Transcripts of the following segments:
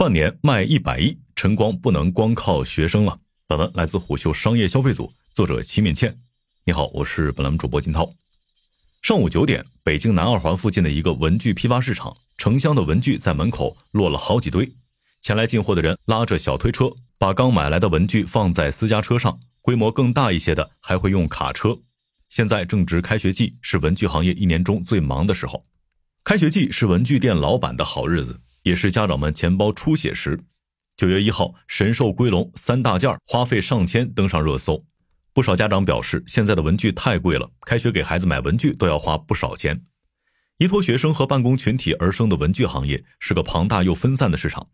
半年卖一百亿，晨光不能光靠学生了。本文来自虎嗅商业消费组，作者齐敏倩。你好，我是本栏目主播金涛。上午九点，北京南二环附近的一个文具批发市场，成箱的文具在门口落了好几堆。前来进货的人拉着小推车，把刚买来的文具放在私家车上，规模更大一些的还会用卡车。现在正值开学季，是文具行业一年中最忙的时候。开学季是文具店老板的好日子，也是家长们钱包出血时。九月一号，神兽归笼三大件花费上千登上热搜。不少家长表示，现在的文具太贵了，开学给孩子买文具都要花不少钱。依托学生和办公群体而生的文具行业是个庞大又分散的市场。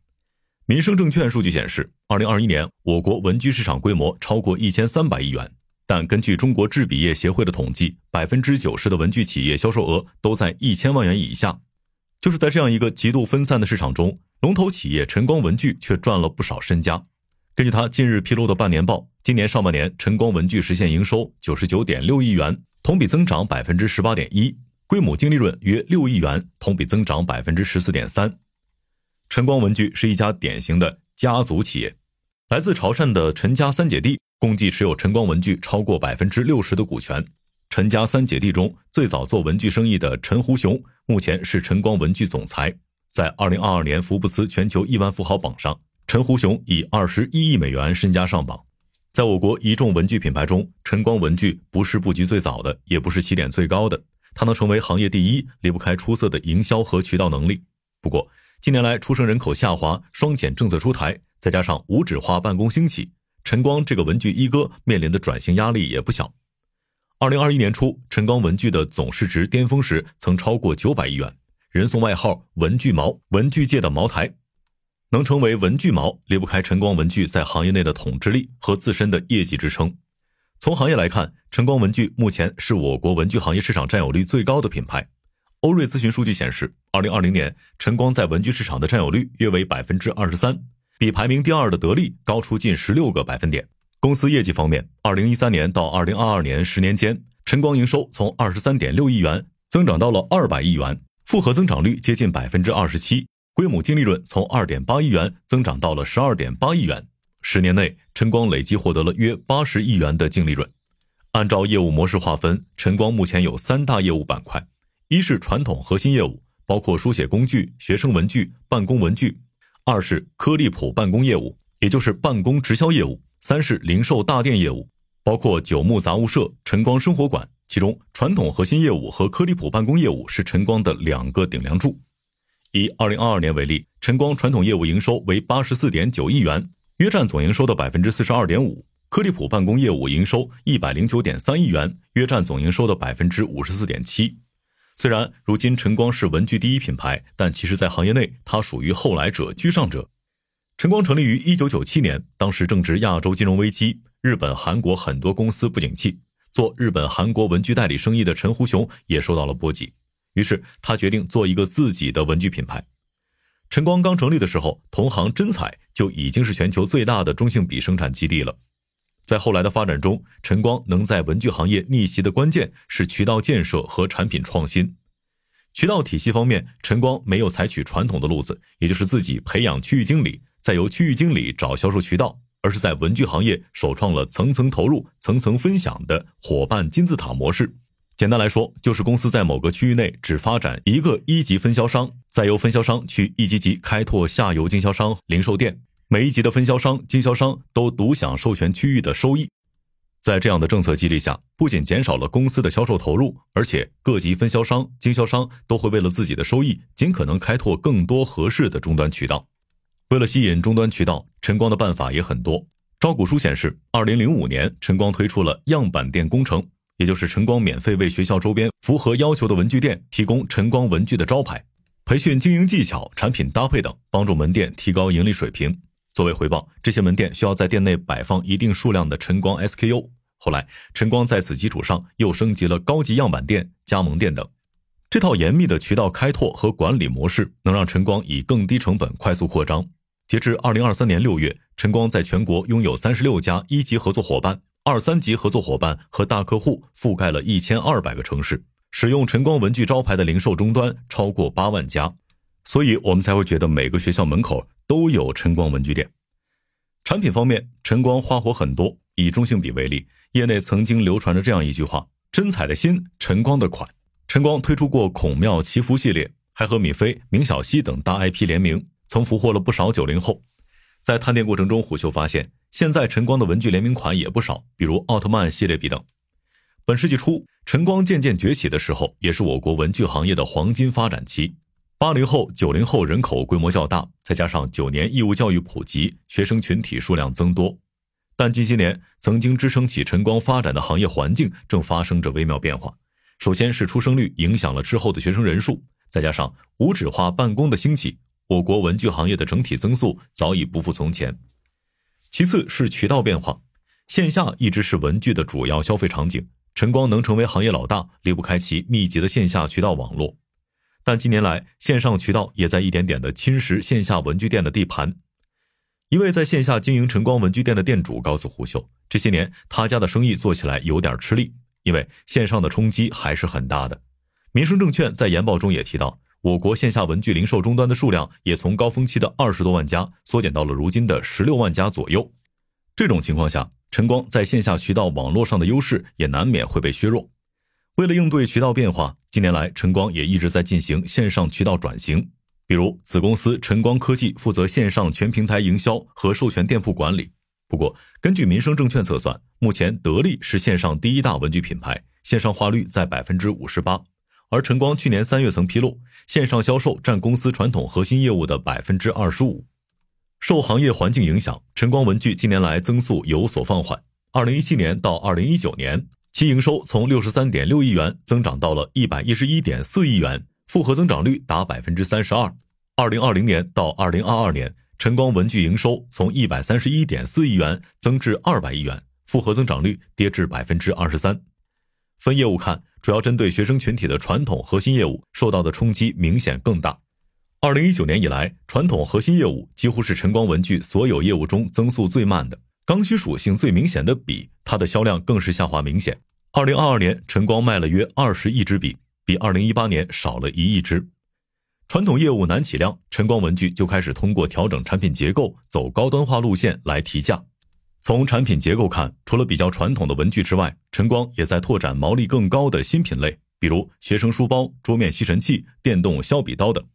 民生证券数据显示，二零二一年我国文具市场规模超过一千三百亿元。但根据中国制笔业协会的统计，百分之九十的文具企业销售额都在一千万元以下。就是在这样一个极度分散的市场中，龙头企业晨光文具却赚了不少身家。根据他近日披露的半年报，今年上半年晨光文具实现营收九十九点六亿元，同比增长百分之十八点一，规模净利润约六亿元，同比增长百分之十四点三。晨光文具是一家典型的家族企业，来自潮汕的陈家三姐弟。共计持有晨光文具超过百分之六十的股权。陈家三姐弟中最早做文具生意的陈胡雄，目前是晨光文具总裁。在二零二二年福布斯全球亿万富豪榜上，陈胡雄以二十一亿美元身家上榜。在我国一众文具品牌中，晨光文具不是布局最早的，也不是起点最高的。它能成为行业第一，离不开出色的营销和渠道能力。不过，近年来出生人口下滑、双减政策出台，再加上无纸化办公兴起。晨光这个文具一哥面临的转型压力也不小。二零二一年初，晨光文具的总市值巅峰时曾超过九百亿元，人送外号“文具毛”，文具界的茅台。能成为文具毛，离不开晨光文具在行业内的统治力和自身的业绩支撑。从行业来看，晨光文具目前是我国文具行业市场占有率最高的品牌。欧瑞咨询数据显示，二零二零年晨光在文具市场的占有率约为百分之二十三。比排名第二的得力高出近十六个百分点。公司业绩方面，二零一三年到二零二二年十年间，晨光营收从二十三点六亿元增长到了二百亿元，复合增长率接近百分之二十七。规模净利润从二点八亿元增长到了十二点八亿元。十年内，晨光累计获得了约八十亿元的净利润。按照业务模式划分，晨光目前有三大业务板块：一是传统核心业务，包括书写工具、学生文具、办公文具。二是科利普办公业务，也就是办公直销业务；三是零售大店业务，包括九牧杂物社、晨光生活馆。其中，传统核心业务和科利普办公业务是晨光的两个顶梁柱。以二零二二年为例，晨光传统业务营收为八十四点九亿元，约占总营收的百分之四十二点五；科利普办公业务营收一百零九点三亿元，约占总营收的百分之五十四点七。虽然如今晨光是文具第一品牌，但其实，在行业内，它属于后来者、居上者。晨光成立于一九九七年，当时正值亚洲金融危机，日本、韩国很多公司不景气，做日本、韩国文具代理生意的陈胡雄也受到了波及，于是他决定做一个自己的文具品牌。晨光刚成立的时候，同行真彩就已经是全球最大的中性笔生产基地了。在后来的发展中，晨光能在文具行业逆袭的关键是渠道建设和产品创新。渠道体系方面，晨光没有采取传统的路子，也就是自己培养区域经理，再由区域经理找销售渠道，而是在文具行业首创了层层投入、层层分享的伙伴金字塔模式。简单来说，就是公司在某个区域内只发展一个一级分销商，再由分销商去一级级开拓下游经销商、零售店。每一级的分销商、经销商都独享授权区域的收益，在这样的政策激励下，不仅减少了公司的销售投入，而且各级分销商、经销商都会为了自己的收益，尽可能开拓更多合适的终端渠道。为了吸引终端渠道，晨光的办法也很多。招股书显示，二零零五年，晨光推出了样板店工程，也就是晨光免费为学校周边符合要求的文具店提供晨光文具的招牌，培训经营技巧、产品搭配等，帮助门店提高盈利水平。作为回报，这些门店需要在店内摆放一定数量的晨光 SKU。后来，晨光在此基础上又升级了高级样板店、加盟店等。这套严密的渠道开拓和管理模式，能让晨光以更低成本快速扩张。截至二零二三年六月，晨光在全国拥有三十六家一级合作伙伴、二三级合作伙伴和大客户，覆盖了一千二百个城市。使用晨光文具招牌的零售终端超过八万家。所以，我们才会觉得每个学校门口都有晨光文具店。产品方面，晨光花活很多。以中性笔为例，业内曾经流传着这样一句话：“真彩的心，晨光的款。”晨光推出过孔庙祈福系列，还和米菲、明晓溪等大 IP 联名，曾俘获了不少九零后。在探店过程中，虎嗅发现，现在晨光的文具联名款也不少，比如奥特曼系列笔等。本世纪初，晨光渐渐崛起的时候，也是我国文具行业的黄金发展期。八零后、九零后人口规模较大，再加上九年义务教育普及，学生群体数量增多。但近些年，曾经支撑起晨光发展的行业环境正发生着微妙变化。首先是出生率影响了之后的学生人数，再加上无纸化办公的兴起，我国文具行业的整体增速早已不复从前。其次是渠道变化，线下一直是文具的主要消费场景，晨光能成为行业老大，离不开其密集的线下渠道网络。但近年来，线上渠道也在一点点的侵蚀线下文具店的地盘。一位在线下经营晨光文具店的店主告诉胡秀，这些年他家的生意做起来有点吃力，因为线上的冲击还是很大的。民生证券在研报中也提到，我国线下文具零售终端的数量也从高峰期的二十多万家缩减到了如今的十六万家左右。这种情况下，晨光在线下渠道网络上的优势也难免会被削弱。为了应对渠道变化，近年来晨光也一直在进行线上渠道转型。比如，子公司晨光科技负责线上全平台营销和授权店铺管理。不过，根据民生证券测算，目前得力是线上第一大文具品牌，线上化率在百分之五十八。而晨光去年三月曾披露，线上销售占公司传统核心业务的百分之二十五。受行业环境影响，晨光文具近年来增速有所放缓。二零一七年到二零一九年。其营收从六十三点六亿元增长到了一百一十一点四亿元，复合增长率达百分之三十二。二零二零年到二零二二年，晨光文具营收从一百三十一点四亿元增至二百亿元，复合增长率跌至百分之二十三。分业务看，主要针对学生群体的传统核心业务受到的冲击明显更大。二零一九年以来，传统核心业务几乎是晨光文具所有业务中增速最慢的。刚需属性最明显的笔，它的销量更是下滑明显。二零二二年，晨光卖了约二十亿支笔，比二零一八年少了一亿支。传统业务难起量，晨光文具就开始通过调整产品结构，走高端化路线来提价。从产品结构看，除了比较传统的文具之外，晨光也在拓展毛利更高的新品类，比如学生书包、桌面吸尘器、电动削笔刀等。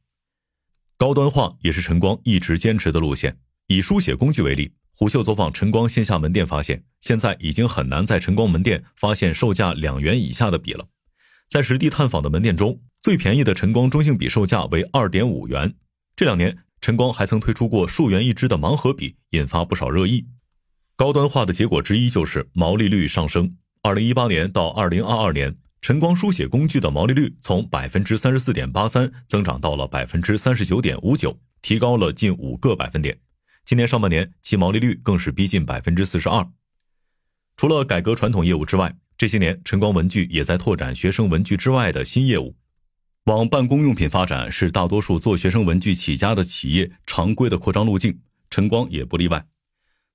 高端化也是晨光一直坚持的路线。以书写工具为例。虎嗅走访晨光线下门店，发现现在已经很难在晨光门店发现售价两元以下的笔了。在实地探访的门店中，最便宜的晨光中性笔售价为二点五元。这两年，晨光还曾推出过数元一支的盲盒笔，引发不少热议。高端化的结果之一就是毛利率上升。二零一八年到二零二二年，晨光书写工具的毛利率从百分之三十四点八三增长到了百分之三十九点五九，提高了近五个百分点。今年上半年，其毛利率更是逼近百分之四十二。除了改革传统业务之外，这些年晨光文具也在拓展学生文具之外的新业务，往办公用品发展是大多数做学生文具起家的企业常规的扩张路径，晨光也不例外。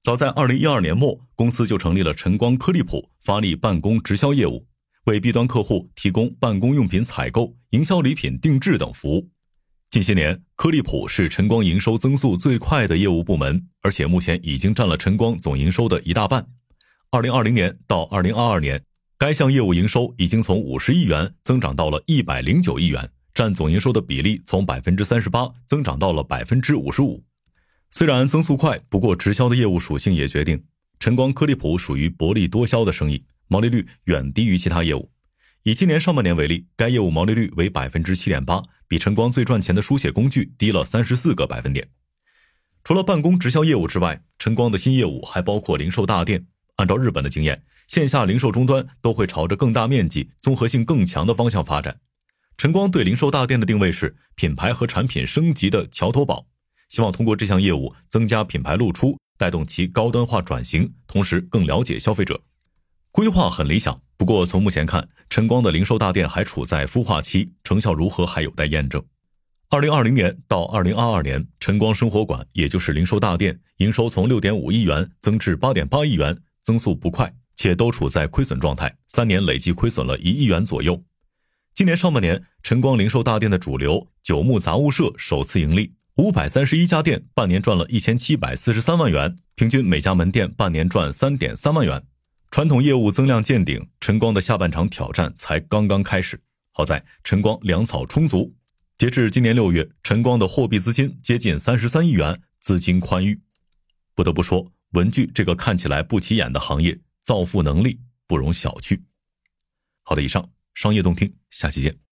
早在二零一二年末，公司就成立了晨光颗粒普，发力办公直销业务，为 B 端客户提供办公用品采购、营销礼品定制等服务。近些年，颗粒普是晨光营收增速最快的业务部门，而且目前已经占了晨光总营收的一大半。二零二零年到二零二二年，该项业务营收已经从五十亿元增长到了一百零九亿元，占总营收的比例从百分之三十八增长到了百分之五十五。虽然增速快，不过直销的业务属性也决定，晨光颗粒普属于薄利多销的生意，毛利率远低于其他业务。以今年上半年为例，该业务毛利率为百分之七点八，比晨光最赚钱的书写工具低了三十四个百分点。除了办公直销业务之外，晨光的新业务还包括零售大店。按照日本的经验，线下零售终端都会朝着更大面积、综合性更强的方向发展。晨光对零售大店的定位是品牌和产品升级的桥头堡，希望通过这项业务增加品牌露出，带动其高端化转型，同时更了解消费者。规划很理想，不过从目前看，晨光的零售大店还处在孵化期，成效如何还有待验证。二零二零年到二零二二年，晨光生活馆也就是零售大店营收从六点五亿元增至八点八亿元，增速不快，且都处在亏损状态，三年累计亏损了一亿元左右。今年上半年，晨光零售大店的主流九牧杂物社首次盈利，五百三十一家店半年赚了一千七百四十三万元，平均每家门店半年赚三点三万元。传统业务增量见顶，晨光的下半场挑战才刚刚开始。好在晨光粮草充足，截至今年六月，晨光的货币资金接近三十三亿元，资金宽裕。不得不说，文具这个看起来不起眼的行业，造富能力不容小觑。好的，以上商业动听，下期见。